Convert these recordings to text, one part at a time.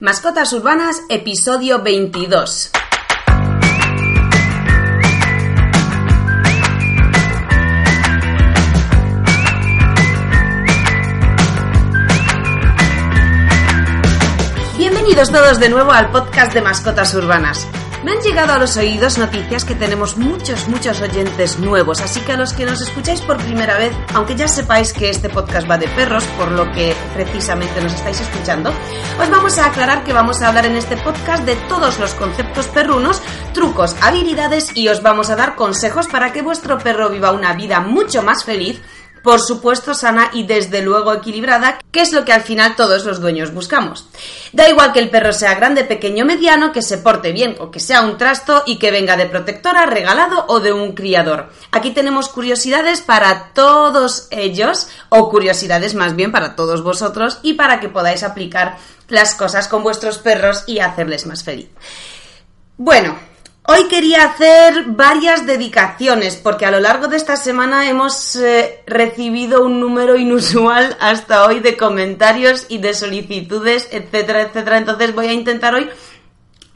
Mascotas Urbanas, episodio 22. Bienvenidos todos de nuevo al podcast de Mascotas Urbanas. Me han llegado a los oídos noticias que tenemos muchos, muchos oyentes nuevos, así que a los que nos escucháis por primera vez, aunque ya sepáis que este podcast va de perros, por lo que precisamente nos estáis escuchando, os vamos a aclarar que vamos a hablar en este podcast de todos los conceptos perrunos, trucos, habilidades y os vamos a dar consejos para que vuestro perro viva una vida mucho más feliz por supuesto sana y desde luego equilibrada, que es lo que al final todos los dueños buscamos. Da igual que el perro sea grande, pequeño, mediano, que se porte bien o que sea un trasto y que venga de protectora, regalado o de un criador. Aquí tenemos curiosidades para todos ellos, o curiosidades más bien para todos vosotros, y para que podáis aplicar las cosas con vuestros perros y hacerles más feliz. Bueno, Hoy quería hacer varias dedicaciones porque a lo largo de esta semana hemos eh, recibido un número inusual hasta hoy de comentarios y de solicitudes, etcétera, etcétera. Entonces voy a intentar hoy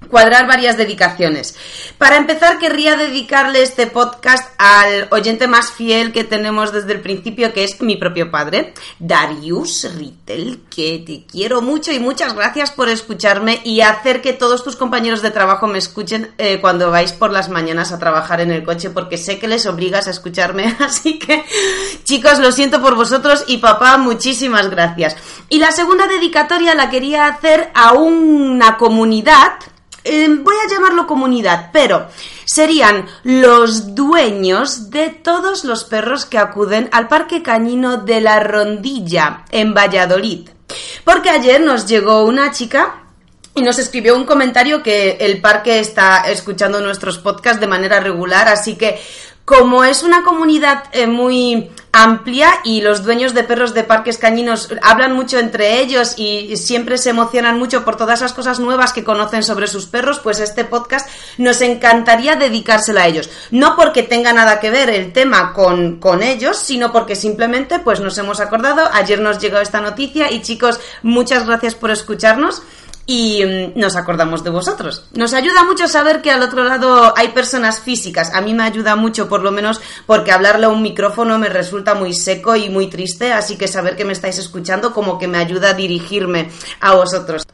cuadrar varias dedicaciones. Para empezar, querría dedicarle este podcast al oyente más fiel que tenemos desde el principio, que es mi propio padre, Darius Rittel, que te quiero mucho y muchas gracias por escucharme y hacer que todos tus compañeros de trabajo me escuchen eh, cuando vais por las mañanas a trabajar en el coche, porque sé que les obligas a escucharme. Así que, chicos, lo siento por vosotros y papá, muchísimas gracias. Y la segunda dedicatoria la quería hacer a una comunidad Em, voy a llamarlo comunidad, pero serían los dueños de todos los perros que acuden al Parque Cañino de la Rondilla en Valladolid. Porque ayer nos llegó una chica y nos escribió un comentario que el parque está escuchando nuestros podcasts de manera regular, así que como es una comunidad eh, muy amplia y los dueños de perros de parques cañinos hablan mucho entre ellos y siempre se emocionan mucho por todas las cosas nuevas que conocen sobre sus perros, pues este podcast nos encantaría dedicárselo a ellos. No porque tenga nada que ver el tema con, con ellos, sino porque simplemente pues nos hemos acordado, ayer nos llegó esta noticia y chicos, muchas gracias por escucharnos y mm, nos acordamos de vosotros. Nos ayuda mucho saber que al otro lado hay personas físicas. A mí me ayuda mucho, por lo menos, porque hablarle a un micrófono me resulta muy seco y muy triste, así que saber que me estáis escuchando como que me ayuda a dirigirme a vosotros.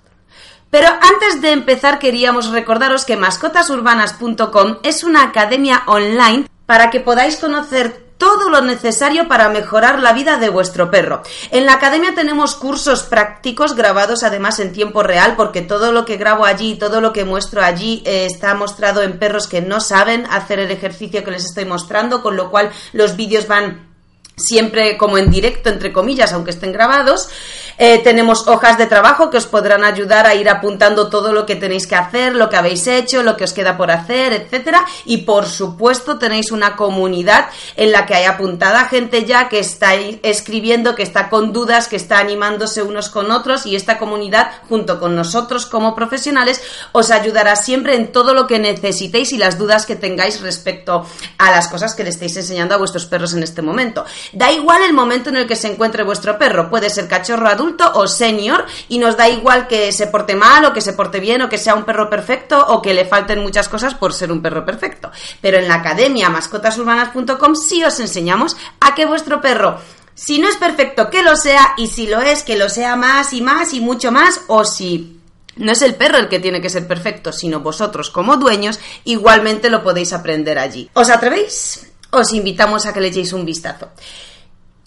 Pero antes de empezar queríamos recordaros que mascotasurbanas.com es una academia online para que podáis conocer todo lo necesario para mejorar la vida de vuestro perro. En la academia tenemos cursos prácticos grabados además en tiempo real porque todo lo que grabo allí, todo lo que muestro allí eh, está mostrado en perros que no saben hacer el ejercicio que les estoy mostrando, con lo cual los vídeos van siempre como en directo, entre comillas, aunque estén grabados. Eh, tenemos hojas de trabajo que os podrán ayudar a ir apuntando todo lo que tenéis que hacer, lo que habéis hecho, lo que os queda por hacer, etcétera. Y por supuesto tenéis una comunidad en la que hay apuntada gente ya que está escribiendo, que está con dudas, que está animándose unos con otros y esta comunidad, junto con nosotros como profesionales, os ayudará siempre en todo lo que necesitéis y las dudas que tengáis respecto a las cosas que le estáis enseñando a vuestros perros en este momento. Da igual el momento en el que se encuentre vuestro perro, puede ser cachorro adulto o senior y nos da igual que se porte mal o que se porte bien o que sea un perro perfecto o que le falten muchas cosas por ser un perro perfecto. Pero en la academia mascotasurbanas.com sí os enseñamos a que vuestro perro si no es perfecto, que lo sea, y si lo es, que lo sea más y más y mucho más, o si no es el perro el que tiene que ser perfecto, sino vosotros como dueños, igualmente lo podéis aprender allí. ¿Os atrevéis? os invitamos a que le un vistazo.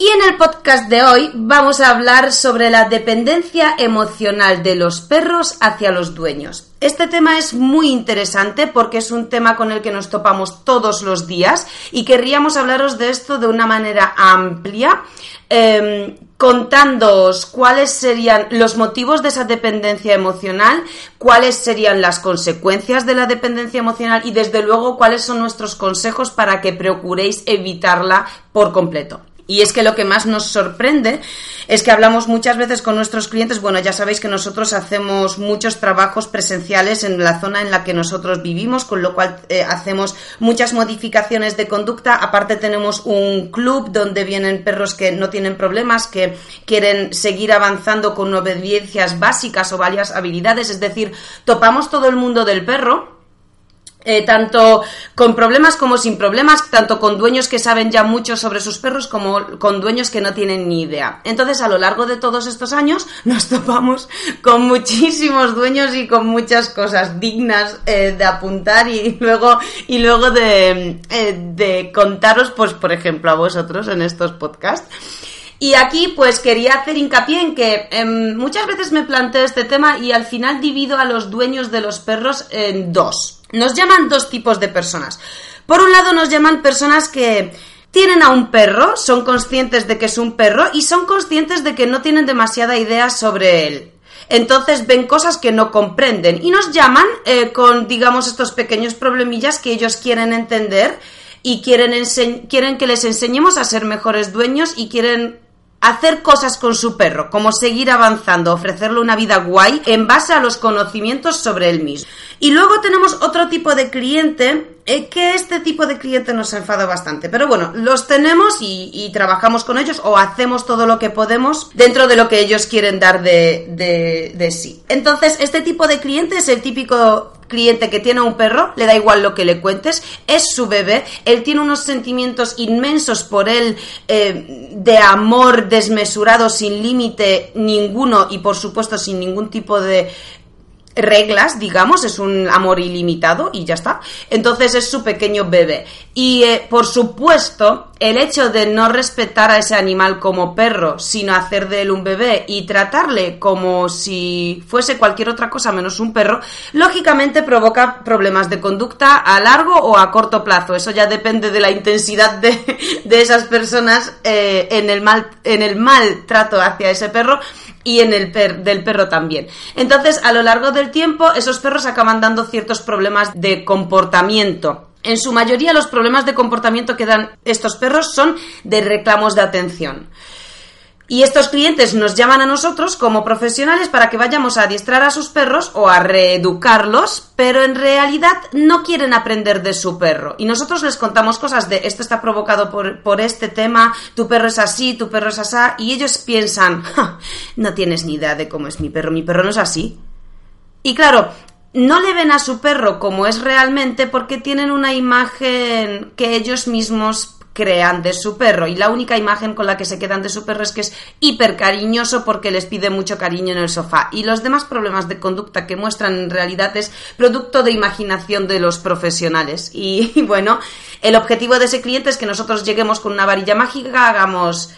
Y en el podcast de hoy vamos a hablar sobre la dependencia emocional de los perros hacia los dueños. Este tema es muy interesante porque es un tema con el que nos topamos todos los días y querríamos hablaros de esto de una manera amplia, eh, contándoos cuáles serían los motivos de esa dependencia emocional, cuáles serían las consecuencias de la dependencia emocional y desde luego cuáles son nuestros consejos para que procuréis evitarla por completo. Y es que lo que más nos sorprende es que hablamos muchas veces con nuestros clientes. Bueno, ya sabéis que nosotros hacemos muchos trabajos presenciales en la zona en la que nosotros vivimos, con lo cual eh, hacemos muchas modificaciones de conducta. Aparte tenemos un club donde vienen perros que no tienen problemas, que quieren seguir avanzando con obediencias básicas o varias habilidades. Es decir, topamos todo el mundo del perro eh, tanto con problemas como sin problemas, tanto con dueños que saben ya mucho sobre sus perros como con dueños que no tienen ni idea. Entonces, a lo largo de todos estos años, nos topamos con muchísimos dueños y con muchas cosas dignas eh, de apuntar y luego, y luego de, eh, de contaros, pues, por ejemplo, a vosotros en estos podcasts. Y aquí pues quería hacer hincapié en que em, muchas veces me planteo este tema y al final divido a los dueños de los perros en dos. Nos llaman dos tipos de personas. Por un lado nos llaman personas que tienen a un perro, son conscientes de que es un perro y son conscientes de que no tienen demasiada idea sobre él. Entonces ven cosas que no comprenden y nos llaman eh, con, digamos, estos pequeños problemillas que ellos quieren entender y quieren, quieren que les enseñemos a ser mejores dueños y quieren hacer cosas con su perro, como seguir avanzando, ofrecerle una vida guay en base a los conocimientos sobre él mismo. Y luego tenemos otro tipo de cliente, eh, que este tipo de cliente nos enfada bastante, pero bueno, los tenemos y, trabajamos con ellos o hacemos todo lo que podemos dentro de lo que ellos quieren dar de, de sí. Entonces, este tipo de cliente es el típico cliente que tiene un perro, le da igual lo que le cuentes, es su bebé, él tiene unos sentimientos inmensos por él eh, de amor desmesurado, sin límite ninguno y por supuesto sin ningún tipo de reglas, digamos, es un amor ilimitado y ya está. Entonces es su pequeño bebé. Y eh, por supuesto, el hecho de no respetar a ese animal como perro, sino hacer de él un bebé y tratarle como si fuese cualquier otra cosa menos un perro, lógicamente provoca problemas de conducta a largo o a corto plazo. Eso ya depende de la intensidad de, esas personas eh, en, el mal, en el mal trato hacia ese perro y en el del perro también. Entonces, a lo largo del tiempo, esos perros acaban dando ciertos problemas de comportamiento. En su mayoría, los problemas de comportamiento que dan estos perros son de reclamos de atención. Y estos clientes nos llaman a nosotros como profesionales para que vayamos a adiestrar a sus perros o a reeducarlos, pero en realidad no quieren aprender de su perro. Y nosotros les contamos cosas de esto está provocado por, este tema, tu perro es así, tu perro es así, y ellos piensan, no tienes ni idea de cómo es mi perro, mi perro no es así. Y claro, no le ven a su perro como es realmente porque tienen una imagen que ellos mismos crean de su perro. Y la única imagen con la que se quedan de su perro es que es hiper cariñoso porque les pide mucho cariño en el sofá. Y los demás problemas de conducta que muestran en realidad es producto de imaginación de los profesionales. Y, bueno, el objetivo de ese cliente es que nosotros lleguemos con una varilla mágica, hagamos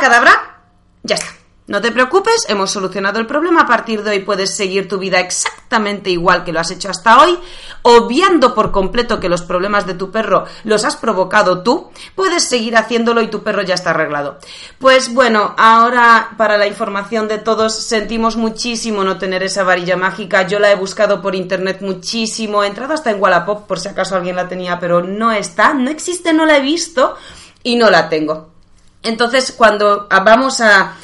cadabra, ya está no te preocupes, hemos solucionado el problema. A partir de hoy puedes seguir tu vida exactamente igual que lo has hecho hasta hoy, obviando por completo que los problemas de tu perro los has provocado tú. Puedes seguir haciéndolo y tu perro ya está arreglado. Pues bueno, ahora para la información de todos, sentimos muchísimo no tener esa varilla mágica. Yo la he buscado por internet muchísimo. He entrado hasta en Wallapop por si acaso alguien la tenía, pero no está, no existe, no la he visto y no la tengo. Entonces, cuando vamos a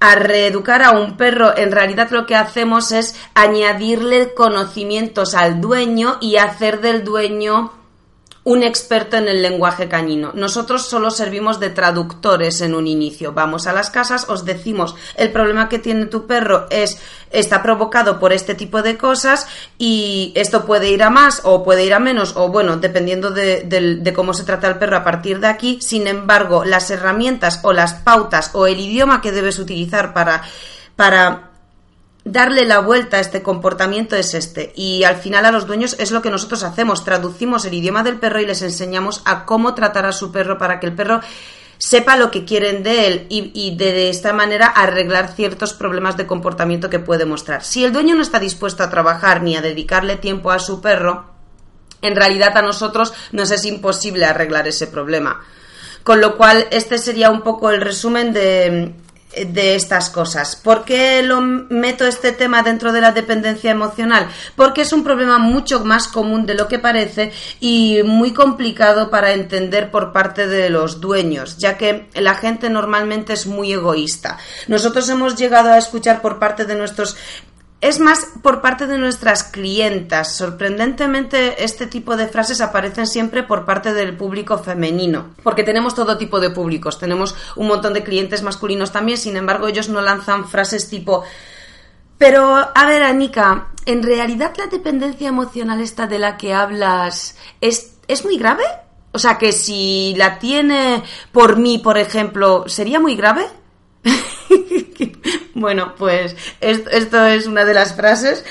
a reeducar a un perro, en realidad lo que hacemos es añadirle conocimientos al dueño y hacer del dueño un experto en el lenguaje cañino. Nosotros solo servimos de traductores en un inicio. Vamos a las casas, os decimos el problema que tiene tu perro es está provocado por este tipo de cosas y esto puede ir a más o puede ir a menos o bueno, dependiendo de, de cómo se trata el perro a partir de aquí. Sin embargo, las herramientas o las pautas o el idioma que debes utilizar para para darle la vuelta a este comportamiento es este. Y al final a los dueños es lo que nosotros hacemos. Traducimos el idioma del perro y les enseñamos a cómo tratar a su perro para que el perro sepa lo que quieren de él y, de, esta manera arreglar ciertos problemas de comportamiento que puede mostrar. Si el dueño no está dispuesto a trabajar ni a dedicarle tiempo a su perro, en realidad a nosotros nos es imposible arreglar ese problema. Con lo cual, este sería un poco el resumen de, de estas cosas. ¿Por qué lo meto este tema dentro de la dependencia emocional? Porque es un problema mucho más común de lo que parece y muy complicado para entender por parte de los dueños, ya que la gente normalmente es muy egoísta. Nosotros hemos llegado a escuchar por parte de nuestros es más por parte de nuestras clientas. Sorprendentemente, este tipo de frases aparecen siempre por parte del público femenino, porque tenemos todo tipo de públicos. Tenemos un montón de clientes masculinos también, sin embargo, ellos no lanzan frases tipo pero, a ver, Anika, ¿en realidad la dependencia emocional esta de la que hablas es, es muy grave? O sea, que si la tiene por mí, por ejemplo, ¿sería muy grave? bueno, pues esto, es una de las frases.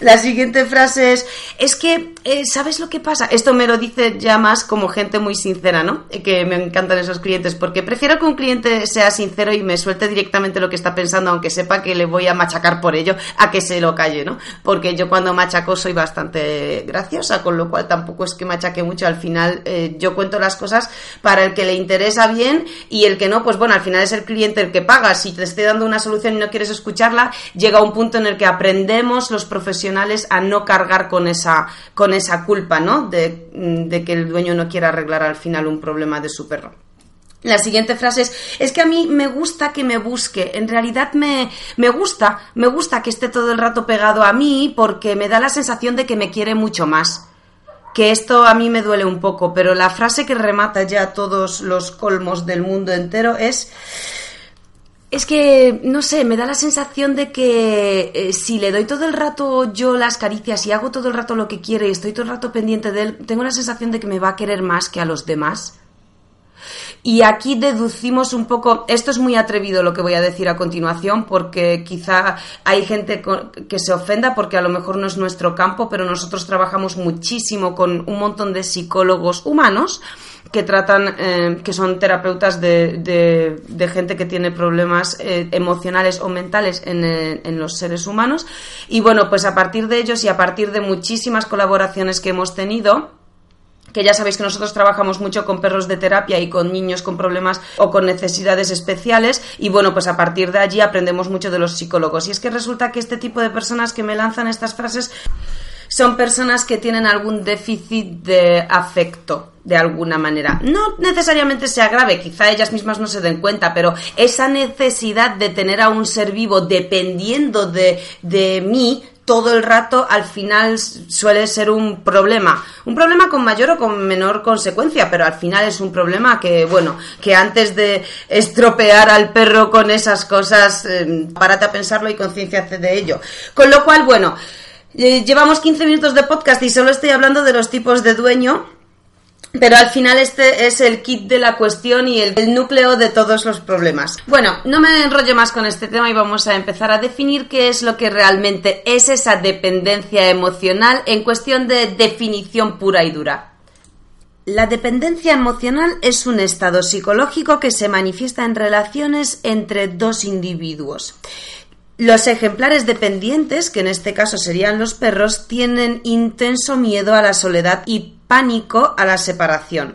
La siguiente frase es, es que, eh, ¿sabes lo que pasa? Esto me lo dice ya más como gente muy sincera, ¿no? Que me encantan esos clientes, porque prefiero que un cliente sea sincero y me suelte directamente lo que está pensando, aunque sepa que le voy a machacar por ello, a que se lo calle, ¿no? Porque yo cuando machaco soy bastante graciosa, con lo cual tampoco es que machaque mucho. Al final eh, yo cuento las cosas para el que le interesa bien y el que no, pues bueno, al final es el cliente el que paga. Si te estoy dando una solución y no quieres escucharla, llega un punto en el que aprendemos los profesionales a no cargar con esa, con esa culpa, ¿no? De, de que el dueño no quiera arreglar al final un problema de su perro. La siguiente frase es, es que a mí me gusta que me busque, en realidad me, me gusta, me gusta que esté todo el rato pegado a mí porque me da la sensación de que me quiere mucho más. Que esto a mí me duele un poco, pero la frase que remata ya todos los colmos del mundo entero es, es que, no sé, me da la sensación de que eh, si le doy todo el rato yo las caricias y hago todo el rato lo que quiere y estoy todo el rato pendiente de él, tengo la sensación de que me va a querer más que a los demás. Y aquí deducimos un poco, esto es muy atrevido lo que voy a decir a continuación, porque quizá hay gente que se ofenda porque a lo mejor no es nuestro campo, pero nosotros trabajamos muchísimo con un montón de psicólogos humanos que tratan, eh, que son terapeutas de, gente que tiene problemas eh, emocionales o mentales en, eh, en, los seres humanos. Y bueno, pues a partir de ellos y a partir de muchísimas colaboraciones que hemos tenido, que ya sabéis que nosotros trabajamos mucho con perros de terapia y con niños con problemas o con necesidades especiales y bueno, pues a partir de allí aprendemos mucho de los psicólogos. Y es que resulta que este tipo de personas que me lanzan estas frases son personas que tienen algún déficit de afecto de alguna manera. No necesariamente sea grave, quizá ellas mismas no se den cuenta, pero esa necesidad de tener a un ser vivo dependiendo de, de mí todo el rato al final suele ser un problema. Un problema con mayor o con menor consecuencia, pero al final es un problema que, bueno, que antes de estropear al perro con esas cosas, eh, párate a pensarlo y conciencia de ello. Con lo cual, bueno, eh, llevamos 15 minutos de podcast y solo estoy hablando de los tipos de dueño, pero al final este es el kit de la cuestión y el, núcleo de todos los problemas. Bueno, no me enrollo más con este tema y vamos a empezar a definir qué es lo que realmente es esa dependencia emocional en cuestión de definición pura y dura. La dependencia emocional es un estado psicológico que se manifiesta en relaciones entre dos individuos. Los ejemplares dependientes, que en este caso serían los perros, tienen intenso miedo a la soledad y pánico a la separación.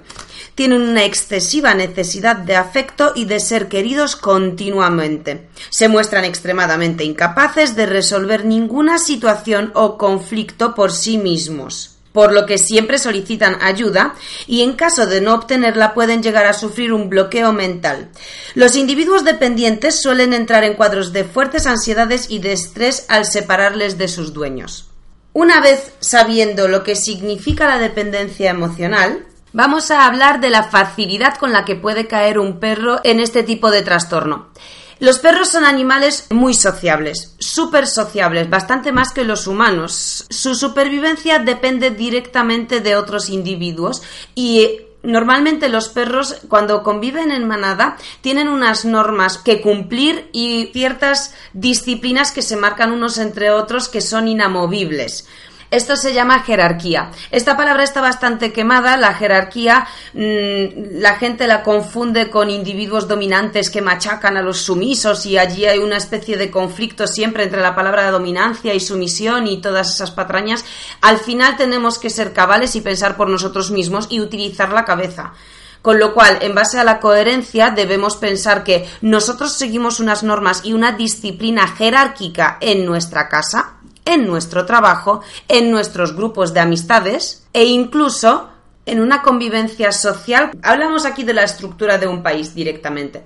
Tienen una excesiva necesidad de afecto y de ser queridos continuamente. Se muestran extremadamente incapaces de resolver ninguna situación o conflicto por sí mismos por lo que siempre solicitan ayuda y en caso de no obtenerla pueden llegar a sufrir un bloqueo mental. Los individuos dependientes suelen entrar en cuadros de fuertes ansiedades y de estrés al separarles de sus dueños. Una vez sabiendo lo que significa la dependencia emocional, vamos a hablar de la facilidad con la que puede caer un perro en este tipo de trastorno. Los perros son animales muy sociables, súper sociables, bastante más que los humanos. Su supervivencia depende directamente de otros individuos y Normalmente los perros cuando conviven en manada tienen unas normas que cumplir y ciertas disciplinas que se marcan unos entre otros que son inamovibles. Esto se llama jerarquía. Esta palabra está bastante quemada. La jerarquía, mm, la gente la confunde con individuos dominantes que machacan a los sumisos y allí hay una especie de conflicto siempre entre la palabra dominancia y sumisión y todas esas patrañas. Al final tenemos que ser cabales y pensar por nosotros mismos y utilizar la cabeza. Con lo cual, en base a la coherencia, debemos pensar que nosotros seguimos unas normas y una disciplina jerárquica en nuestra casa, en nuestro trabajo, en nuestros grupos de amistades e incluso en una convivencia social. Hablamos aquí de la estructura de un país directamente.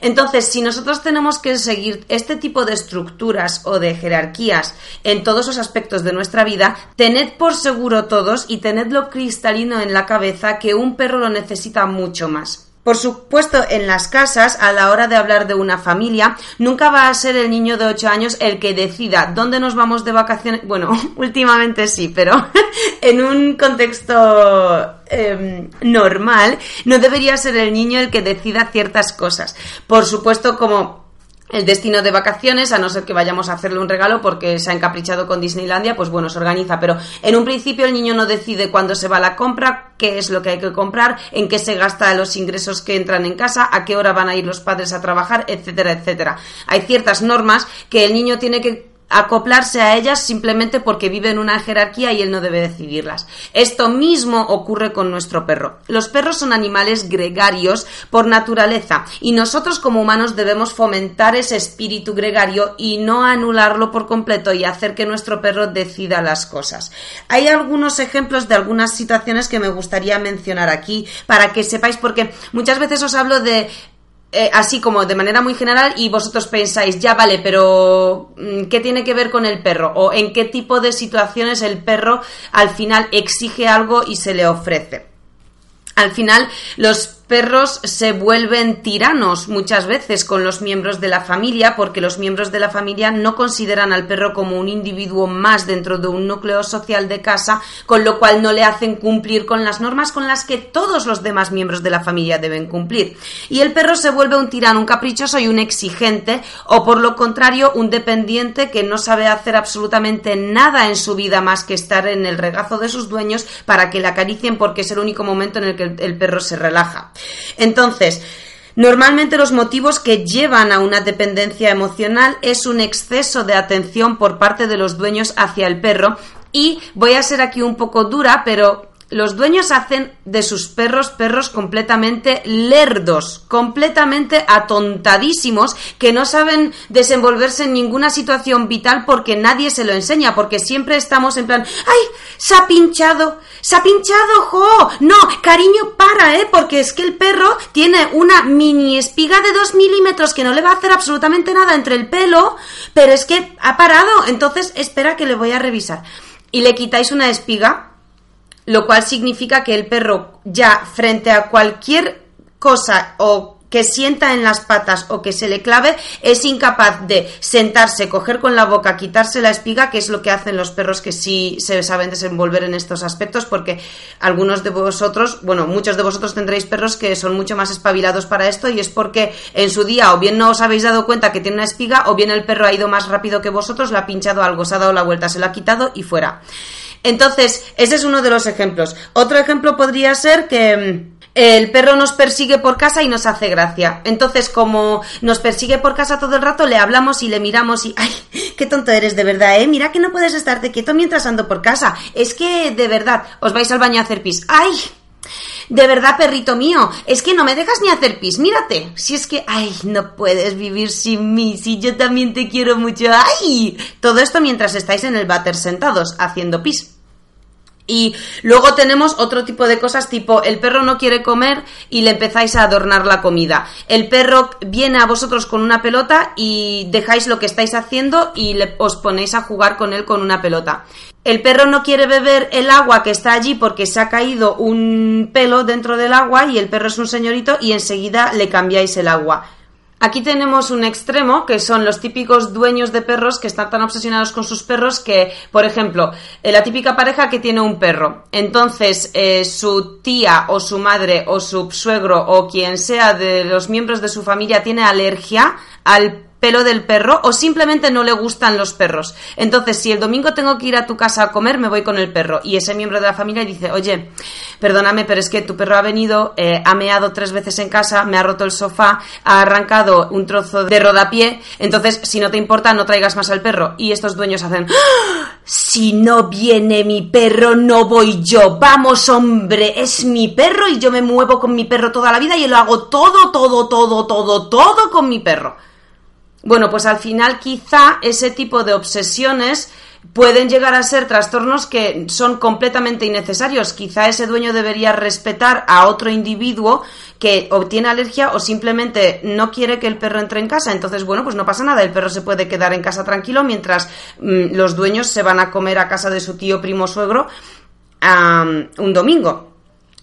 Entonces, si nosotros tenemos que seguir este tipo de estructuras o de jerarquías en todos los aspectos de nuestra vida, tened por seguro todos y tenedlo cristalino en la cabeza que un perro lo necesita mucho más. Por supuesto, en las casas, a la hora de hablar de una familia, nunca va a ser el niño de 8 años el que decida dónde nos vamos de vacaciones. Bueno, últimamente sí, pero en un contexto em, normal, no debería ser el niño el que decida ciertas cosas. Por supuesto, como el destino de vacaciones, a no ser que vayamos a hacerle un regalo porque se ha encaprichado con Disneylandia, pues bueno, se organiza. Pero en un principio el niño no decide cuándo se va a la compra, qué es lo que hay que comprar, en qué se gasta los ingresos que entran en casa, a qué hora van a ir los padres a trabajar, etcétera, etcétera. Hay ciertas normas que el niño tiene que acoplarse a ellas simplemente porque vive en una jerarquía y él no debe decidirlas. Esto mismo ocurre con nuestro perro. Los perros son animales gregarios por naturaleza y nosotros como humanos debemos fomentar ese espíritu gregario y no anularlo por completo y hacer que nuestro perro decida las cosas. Hay algunos ejemplos de algunas situaciones que me gustaría mencionar aquí para que sepáis porque muchas veces os hablo de eh, así como de manera muy general y vosotros pensáis, ya vale, pero mm, ¿qué tiene que ver con el perro? ¿O en qué tipo de situaciones el perro al final exige algo y se le ofrece? Al final, los perros se vuelven tiranos muchas veces con los miembros de la familia porque los miembros de la familia no consideran al perro como un individuo más dentro de un núcleo social de casa, con lo cual no le hacen cumplir con las normas con las que todos los demás miembros de la familia deben cumplir. Y el perro se vuelve un tirano, un caprichoso y un exigente, o por lo contrario, un dependiente que no sabe hacer absolutamente nada en su vida más que estar en el regazo de sus dueños para que le acaricien porque es el único momento en el que el perro se relaja. Entonces, Normalmente los motivos que llevan a una dependencia emocional es un exceso de atención por parte de los dueños hacia el perro. Y voy a ser aquí un poco dura, pero los dueños hacen de sus perros perros completamente lerdos, completamente atontadísimos, que no saben desenvolverse en ninguna situación vital porque nadie se lo enseña, porque siempre estamos en plan, ¡ay! ¡Se ha pinchado! ¡Se ha pinchado! ¡Jo! No, cariño, para, ¿eh? Porque es que el perro tiene una mini espiga de dos milímetros que no le va a hacer absolutamente nada entre el pelo, pero es que ha parado, entonces espera que le voy a revisar. Y le quitáis una espiga lo cual significa que el perro ya frente a cualquier cosa o que sienta en las patas o que se le clave es incapaz de sentarse, coger con la boca, quitarse la espiga, que es lo que hacen los perros que sí se saben desenvolver en estos aspectos, porque algunos de vosotros, bueno, muchos de vosotros tendréis perros que son mucho más espabilados para esto y es porque en su día o bien no os habéis dado cuenta que tiene una espiga o bien el perro ha ido más rápido que vosotros, le ha pinchado algo, se ha dado la vuelta, se lo ha quitado y fuera. Entonces, ese es uno de los ejemplos. Otro ejemplo podría ser que mm, el perro nos persigue por casa y nos hace gracia. Entonces, como nos persigue por casa todo el rato, le hablamos y le miramos y, ay, qué tonto eres de verdad, ¿eh? Mira que no puedes estarte quieto mientras ando por casa. Es que, de verdad, os vais al baño a hacer pis. ¡Ay! De verdad, perrito mío, es que no me dejas ni hacer pis, mírate. Si es que, ay, no puedes vivir sin mí, si yo también te quiero mucho, ay. Todo esto mientras estáis en el váter sentados, haciendo pis. Y luego tenemos otro tipo de cosas tipo el perro no quiere comer y le empezáis a adornar la comida. El perro viene a vosotros con una pelota y dejáis lo que estáis haciendo y le, os ponéis a jugar con él con una pelota. El perro no quiere beber el agua que está allí porque se ha caído un pelo dentro del agua y el perro es un señorito y enseguida le cambiáis el agua. Aquí tenemos un extremo, que son los típicos dueños de perros que están tan obsesionados con sus perros que, por ejemplo, eh, la típica pareja que tiene un perro. Entonces, eh, su tía o su madre o su suegro o quien sea de los miembros de su familia tiene alergia al pelo del perro o simplemente no le gustan los perros. Entonces, si el domingo tengo que ir a tu casa a comer, me voy con el perro. Y ese miembro de la familia dice, oye, perdóname, pero es que tu perro ha venido, eh, ha meado tres veces en casa, me ha roto el sofá, ha arrancado un trozo de rodapié, entonces, si no te importa, no traigas más al perro. Y estos dueños hacen, ¡Ah! si no viene mi perro, no voy yo. Vamos, hombre, es mi perro y yo me muevo con mi perro toda la vida y lo hago todo, todo, todo, todo, todo con mi perro. Bueno, pues al final quizá ese tipo de obsesiones pueden llegar a ser trastornos que son completamente innecesarios. Quizá ese dueño debería respetar a otro individuo que obtiene alergia o simplemente no quiere que el perro entre en casa. Entonces, bueno, pues no pasa nada. El perro se puede quedar en casa tranquilo mientras mm, los dueños se van a comer a casa de su tío, primo, suegro un domingo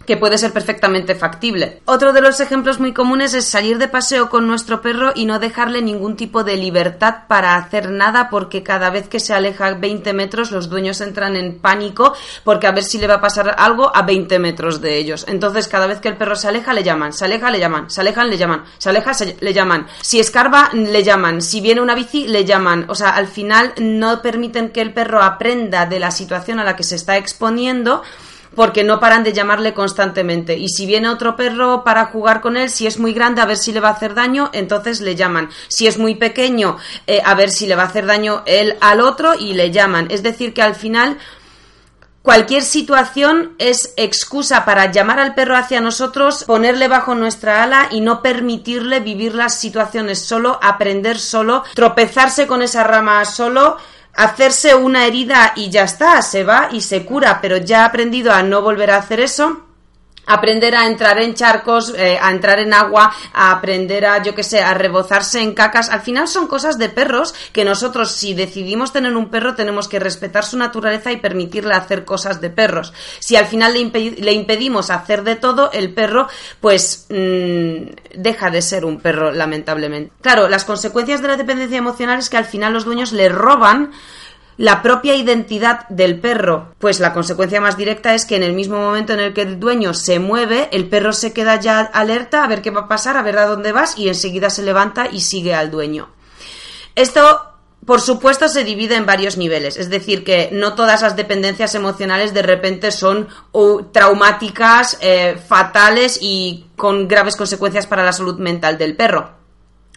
que puede ser perfectamente factible. Otro de los ejemplos muy comunes es salir de paseo con nuestro perro y no dejarle ningún tipo de libertad para hacer nada porque cada vez que se aleja 20 metros los dueños entran en pánico porque a ver si le va a pasar algo a 20 metros de ellos. Entonces cada vez que el perro se aleja le llaman, se aleja le llaman, se alejan le llaman, se aleja le llaman, si escarba le llaman, si viene una bici le llaman. O sea, al final no permiten que el perro aprenda de la situación a la que se está exponiendo porque no paran de llamarle constantemente. Y si viene otro perro para jugar con él, si es muy grande, a ver si le va a hacer daño, entonces le llaman. Si es muy pequeño, eh, a ver si le va a hacer daño él al otro y le llaman. Es decir, que al final Cualquier situación es excusa para llamar al perro hacia nosotros, ponerle bajo nuestra ala y no permitirle vivir las situaciones solo, aprender solo, tropezarse con esa rama solo, hacerse una herida y ya está, se va y se cura, pero ya ha aprendido a no volver a hacer eso aprender a entrar en charcos, eh, a entrar en agua, a aprender a, yo qué sé, a rebozarse en cacas. Al final son cosas de perros que nosotros, si decidimos tener un perro, tenemos que respetar su naturaleza y permitirle hacer cosas de perros. Si al final le, impedimos hacer de todo, el perro, pues mm, deja de ser un perro, lamentablemente. Claro, las consecuencias de la dependencia emocional es que al final los dueños le roban la propia identidad del perro, pues la consecuencia más directa es que en el mismo momento en el que el dueño se mueve, el perro se queda ya alerta a ver qué va a pasar, a ver a dónde vas y enseguida se levanta y sigue al dueño. Esto, por supuesto, se divide en varios niveles, es decir, que no todas las dependencias emocionales de repente son traumáticas, eh, fatales y con graves consecuencias para la salud mental del perro.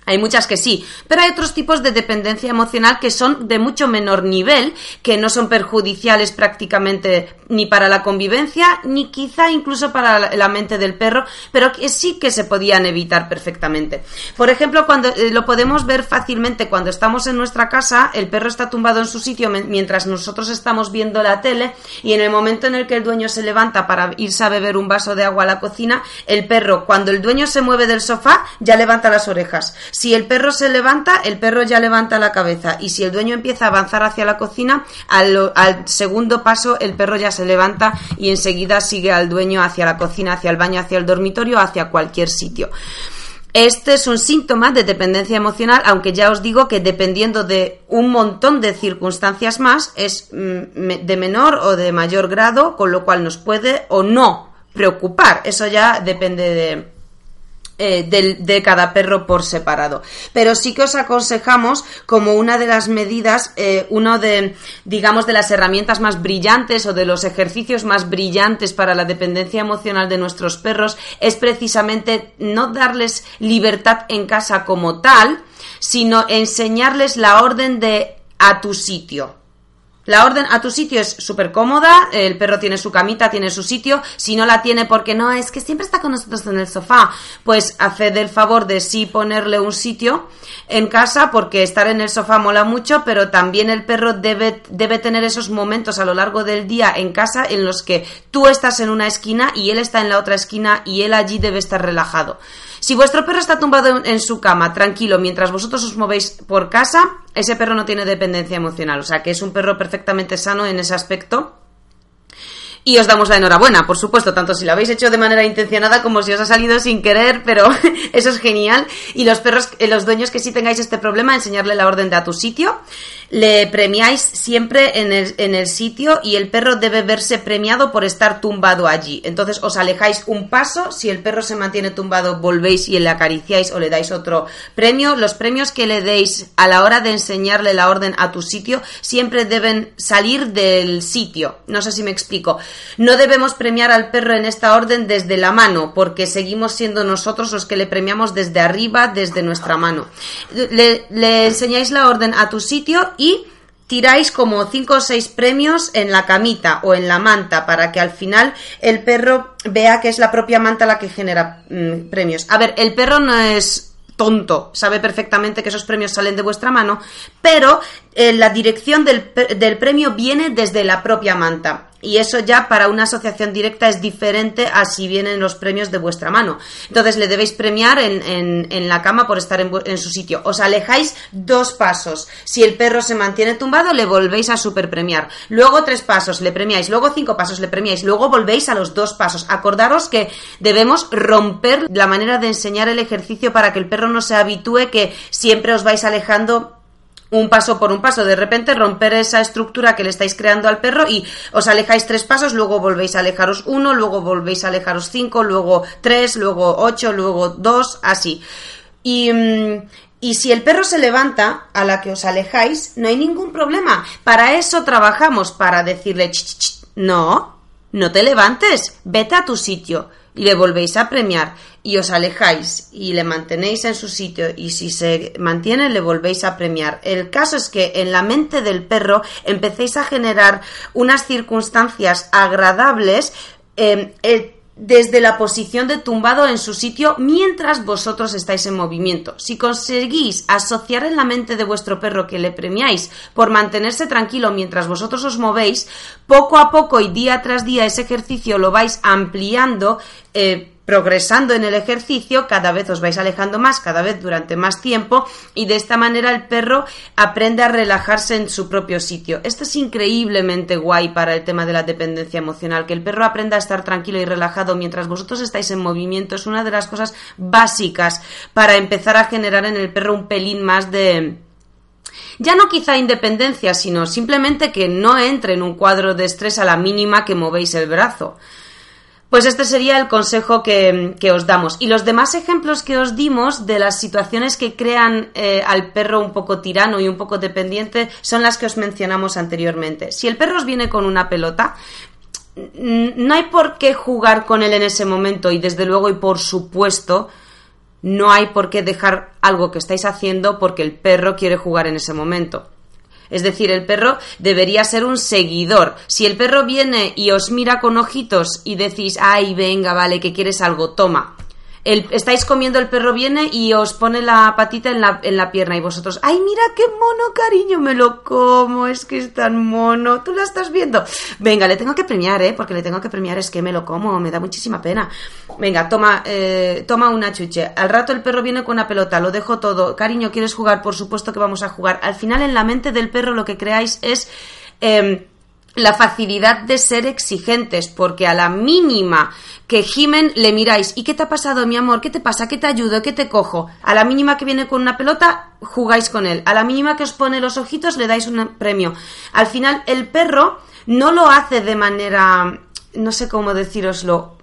Hay muchas que sí, pero hay otros tipos de dependencia emocional que son de mucho menor nivel, que no son perjudiciales prácticamente ni para la convivencia, ni quizá incluso para la mente del perro, pero que sí que se podían evitar perfectamente. Por ejemplo, cuando eh, lo podemos ver fácilmente cuando estamos en nuestra casa, el perro está tumbado en su sitio mientras nosotros estamos viendo la tele y en el momento en el que el dueño se levanta para irse a beber un vaso de agua a la cocina, el perro, cuando el dueño se mueve del sofá, ya levanta las orejas. Si el perro se levanta, el perro ya levanta la cabeza. Y si el dueño empieza a avanzar hacia la cocina, al, segundo paso el perro ya se levanta y enseguida sigue al dueño hacia la cocina, hacia el baño, hacia el dormitorio, hacia cualquier sitio. Este es un síntoma de dependencia emocional, aunque ya os digo que dependiendo de un montón de circunstancias más, es mm, de menor o de mayor grado, con lo cual nos puede o no preocupar. Eso ya depende de, eh, de, cada perro por separado. Pero sí que os aconsejamos como una de las medidas, eh, uno de, digamos, de las herramientas más brillantes o de los ejercicios más brillantes para la dependencia emocional de nuestros perros es precisamente no darles libertad en casa como tal, sino enseñarles la orden de a tu sitio. La orden a tu sitio es súper cómoda, el perro tiene su camita, tiene su sitio, si no la tiene porque no, es que siempre está con nosotros en el sofá, pues haced el favor de sí ponerle un sitio en casa porque estar en el sofá mola mucho, pero también el perro debe, debe tener esos momentos a lo largo del día en casa en los que tú estás en una esquina y él está en la otra esquina y él allí debe estar relajado. Si vuestro perro está tumbado en su cama, tranquilo, mientras vosotros os movéis por casa, ese perro no tiene dependencia emocional. O sea, que es un perro perfectamente sano en ese aspecto. Y os damos la enhorabuena, por supuesto, tanto si lo habéis hecho de manera intencionada como si os ha salido sin querer, pero eso es genial. Y los perros, eh, los dueños que sí tengáis este problema, enseñarle la orden de a tu sitio. le premiáis siempre en el, en el sitio y el perro debe verse premiado por estar tumbado allí. Entonces os alejáis un paso, si el perro se mantiene tumbado volvéis y le acariciáis o le dais otro premio. Los premios que le deis a la hora de enseñarle la orden a tu sitio siempre deben salir del sitio. No sé si me explico. No debemos premiar al perro en esta orden desde la mano porque seguimos siendo nosotros los que le premiamos desde arriba, desde nuestra mano. Le, enseñáis la orden a tu sitio y tiráis como cinco o seis premios en la camita o en la manta para que al final el perro vea que es la propia manta la que genera mm, premios. A ver, el perro no es tonto, sabe perfectamente que esos premios salen de vuestra mano, pero la dirección del, del premio viene desde la propia manta. Y eso ya para una asociación directa es diferente a si vienen los premios de vuestra mano. Entonces le debéis premiar en, en, la cama por estar en, en, su sitio. Os alejáis dos pasos. Si el perro se mantiene tumbado, le volvéis a superpremiar. Luego tres pasos, le premiáis. Luego cinco pasos, le premiáis. Luego volvéis a los dos pasos. Acordaros que debemos romper la manera de enseñar el ejercicio para que el perro no se habitúe que siempre os vais alejando un paso por un paso, de repente romper esa estructura que le estáis creando al perro y os alejáis tres pasos, luego volvéis a alejaros uno, luego volvéis a alejaros cinco, luego tres, luego ocho, luego dos, así. Y, mm, y si el perro se levanta a la que os alejáis, no hay ningún problema. Para eso trabajamos, para decirle, no, no te levantes, vete a tu sitio y le volvéis a premiar y os alejáis y le mantenéis en su sitio y si se mantiene le volvéis a premiar. El caso es que en la mente del perro empecéis a generar unas circunstancias agradables eh, desde la posición de tumbado en su sitio mientras vosotros estáis en movimiento. Si conseguís asociar en la mente de vuestro perro que le premiáis por mantenerse tranquilo mientras vosotros os movéis, poco a poco y día tras día ese ejercicio lo vais ampliando. Eh, progresando en el ejercicio, cada vez os vais alejando más, cada vez durante más tiempo y de esta manera el perro aprende a relajarse en su propio sitio. Esto es increíblemente guay para el tema de la dependencia emocional, que el perro aprenda a estar tranquilo y relajado mientras vosotros estáis en movimiento es una de las cosas básicas para empezar a generar en el perro un pelín más de ya no quizá independencia, sino simplemente que no entre en un cuadro de estrés a la mínima que movéis el brazo. Pues este sería el consejo que, os damos. Y los demás ejemplos que os dimos de las situaciones que crean eh, al perro un poco tirano y un poco dependiente son las que os mencionamos anteriormente. Si el perro os viene con una pelota, no hay por qué jugar con él en ese momento y desde luego y por supuesto no hay por qué dejar algo que estáis haciendo porque el perro quiere jugar en ese momento. Es decir, el perro debería ser un seguidor. Si el perro viene y os mira con ojitos y decís, ay, venga, vale, que quieres algo, toma, estáis comiendo, el perro viene y os pone la patita en la, en la pierna y vosotros, ay, mira qué mono, cariño, me lo como, es que es tan mono, tú la estás viendo. Venga, le tengo que premiar, ¿eh? Porque le tengo que premiar, es que me lo como, me da muchísima pena. Venga, toma, eh, toma una chuche. Al rato el perro viene con una pelota, lo dejo todo. Cariño, ¿quieres jugar? Por supuesto que vamos a jugar. Al final en la mente del perro lo que creáis es... Em, la facilidad de ser exigentes, porque a la mínima que gimen le miráis, ¿y qué te ha pasado, mi amor? ¿Qué te pasa? ¿Qué te ayudo? ¿Qué te cojo? A la mínima que viene con una pelota, jugáis con él. A la mínima que os pone los ojitos, le dais un premio. Al final, el perro no lo hace de manera, no sé cómo deciroslo,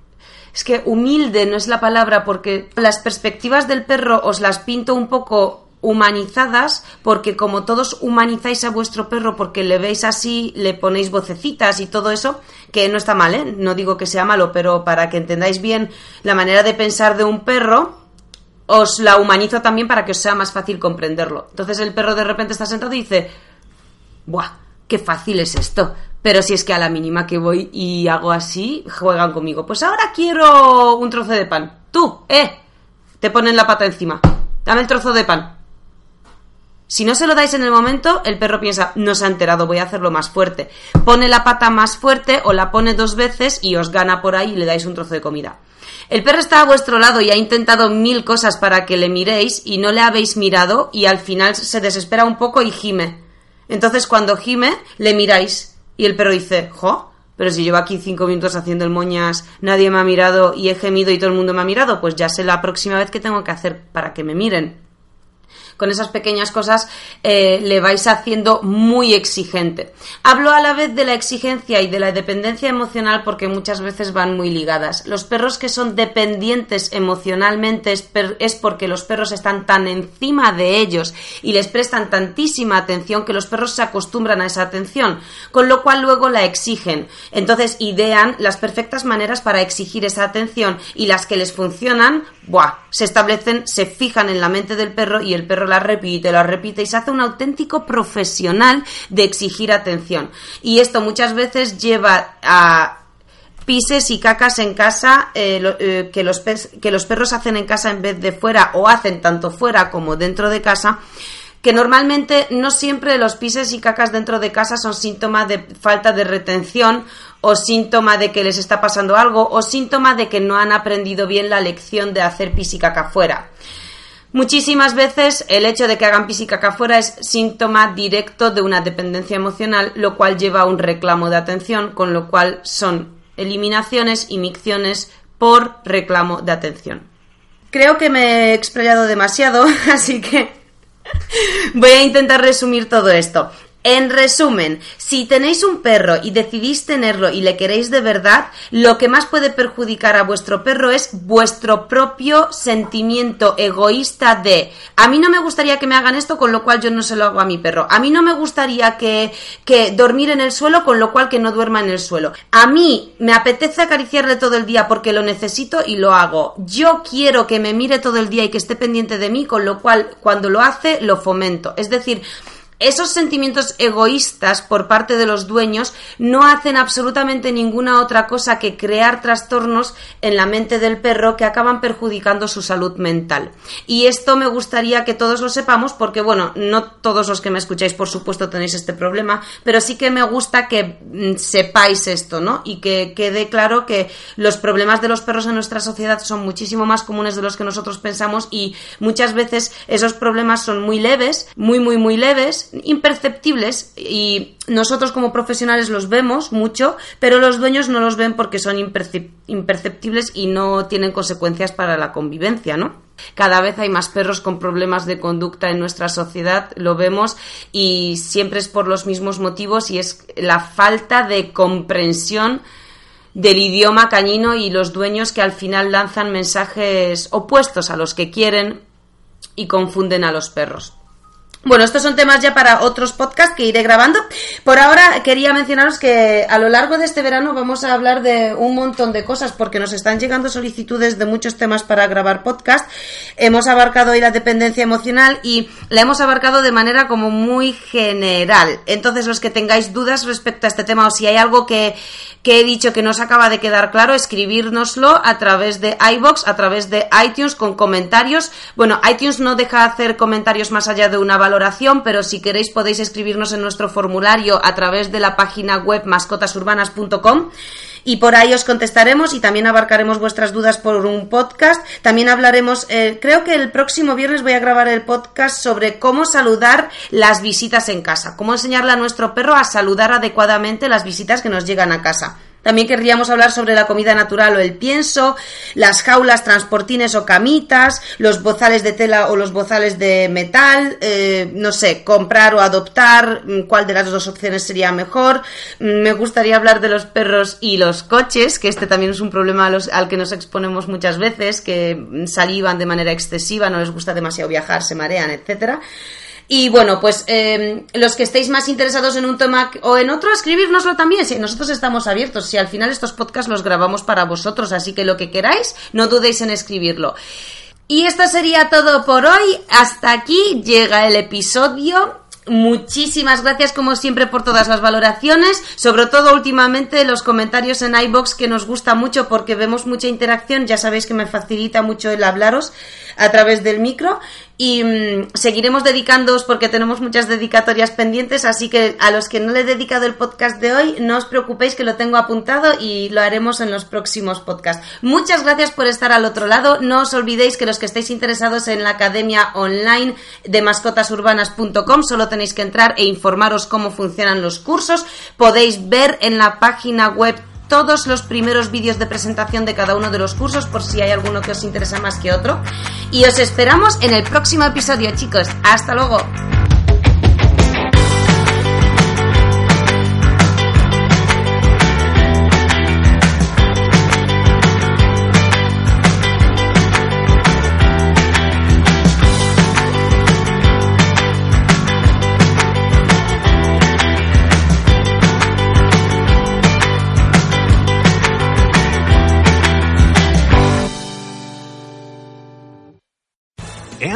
es que humilde no es la palabra porque las perspectivas del perro os las pinto un poco humanizadas, porque como todos humanizáis a vuestro perro porque le veis así, le ponéis vocecitas y todo eso, que no está mal, ¿eh? no digo que sea malo, pero para que entendáis bien la manera de pensar de un perro, os la humanizo también para que os sea más fácil comprenderlo. Entonces el perro de repente está sentado y dice, ¡buah! ¡Qué fácil es esto! Pero si es que a la mínima que voy y hago así, juegan conmigo. Pues ahora quiero un trozo de pan. Tú, eh, te ponen la pata encima. Dame el trozo de pan. Si no se lo dais en el momento, el perro piensa, no se ha enterado, voy a hacerlo más fuerte. Pone la pata más fuerte o la pone dos veces y os gana por ahí y le dais un trozo de comida. El perro está a vuestro lado y ha intentado mil cosas para que le miréis y no le habéis mirado y al final se desespera un poco y gime. Entonces cuando gime, le miráis y el perro dice, jo, pero si llevo aquí cinco minutos haciendo el moñas, nadie me ha mirado y he gemido y todo el mundo me ha mirado, pues ya sé la próxima vez que tengo que hacer para que me miren. Con esas pequeñas cosas eh, le vais haciendo muy exigente. Hablo a la vez de la exigencia y de la dependencia emocional porque muchas veces van muy ligadas. Los perros que son dependientes emocionalmente es, es porque los perros están tan encima de ellos y les prestan tantísima atención que los perros se acostumbran a esa atención, con lo cual luego la exigen. Entonces idean las perfectas maneras para exigir esa atención y las que les funcionan, ¡buah! se establecen, se fijan en la mente del perro y el perro la repite, la repite y se hace un auténtico profesional de exigir atención. Y esto muchas veces lleva a pises y cacas en casa eh, eh, que, los que los perros hacen en casa en vez de fuera o hacen tanto fuera como dentro de casa que normalmente no siempre los pises y cacas dentro de casa son síntoma de falta de retención o síntoma de que les está pasando algo o síntoma de que no han aprendido bien la lección de hacer pis y caca fuera. Muchísimas veces el hecho de que hagan pis y caca fuera es síntoma directo de una dependencia emocional, lo cual lleva a un reclamo de atención, con lo cual son eliminaciones y micciones por reclamo de atención. Creo que me he explayado demasiado, así que Voy a intentar resumir todo esto. En resumen, si tenéis un perro y decidís tenerlo y le queréis de verdad, lo que más puede perjudicar a vuestro perro es vuestro propio sentimiento egoísta de a mí no me gustaría que me hagan esto, con lo cual yo no se lo hago a mi perro. A mí no me gustaría que, que dormir en el suelo, con lo cual que no duerma en el suelo. A mí me apetece acariciarle todo el día porque lo necesito y lo hago. Yo quiero que me mire todo el día y que esté pendiente de mí, con lo cual cuando lo hace lo fomento. Es decir, esos sentimientos egoístas por parte de los dueños no hacen absolutamente ninguna otra cosa que crear trastornos en la mente del perro que acaban perjudicando su salud mental. Y esto me gustaría que todos lo sepamos porque, bueno, no todos los que me escucháis, por supuesto, tenéis este problema, pero sí que me gusta que mm, sepáis esto, ¿no? Y que quede claro que los problemas de los perros en nuestra sociedad son muchísimo más comunes de los que nosotros pensamos y muchas veces esos problemas son muy leves, muy, muy, muy leves imperceptibles y nosotros como profesionales los vemos mucho, pero los dueños no los ven porque son imperceptibles y no tienen consecuencias para la convivencia, ¿no? Cada vez hay más perros con problemas de conducta en nuestra sociedad, lo vemos, y siempre es por los mismos motivos y es la falta de comprensión del idioma cañino y los dueños que al final lanzan mensajes opuestos a los que quieren y confunden a los perros. Bueno, estos son temas ya para otros podcasts que iré grabando. Por ahora quería mencionaros que a lo largo de este verano vamos a hablar de un montón de cosas porque nos están llegando solicitudes de muchos temas para grabar podcast. Hemos abarcado hoy la dependencia emocional y la hemos abarcado de manera como muy general. Entonces, los que tengáis dudas respecto a este tema o si hay algo que, que he dicho que no os acaba de quedar claro, escribírnoslo a través de iBox, a través de iTunes con comentarios. Bueno, iTunes no deja hacer comentarios más allá de una valoración pero si queréis podéis escribirnos en nuestro formulario a través de la página web mascotasurbanas.com y por ahí os contestaremos y también abarcaremos vuestras dudas por un podcast. También hablaremos, eh, creo que el próximo viernes voy a grabar el podcast sobre cómo saludar las visitas en casa, cómo enseñarle a nuestro perro a saludar adecuadamente las visitas que nos llegan a casa. También querríamos hablar sobre la comida natural o el pienso, las jaulas, transportines o camitas, los bozales de tela o los bozales de metal, eh, no sé, comprar o adoptar, mm, cuál de las dos opciones sería mejor. Mm, me gustaría hablar de los perros y los coches, que este también es un problema al que nos exponemos muchas veces, que salivan de manera excesiva, no les gusta demasiado viajar, se marean, etcétera. Y bueno, pues em, los que estéis más interesados en un tema o en otro, escribirnoslo también. Si nosotros estamos abiertos, si al final estos podcasts los grabamos para vosotros, así que lo que queráis, no dudéis en escribirlo. Y esto sería todo por hoy. Hasta aquí llega el episodio. Muchísimas gracias como siempre por todas las valoraciones, sobre todo últimamente los comentarios en iBox que nos gusta mucho porque vemos mucha interacción, ya sabéis que me facilita mucho el hablaros a través del micro y mm, seguiremos dedicándoos porque tenemos muchas dedicatorias pendientes, así que a los que no le he dedicado el podcast de hoy, no os preocupéis que lo tengo apuntado y lo haremos en los próximos podcasts. Muchas gracias por estar al otro lado. No os olvidéis que los que estéis interesados en la academia online de mascotasurbanas.com solo tenéis que entrar e informaros cómo funcionan los cursos. Podéis ver en la página web todos los primeros vídeos de presentación de cada uno de los cursos por si hay alguno que os interesa más que otro. Y os esperamos en el próximo episodio, chicos. Hasta luego.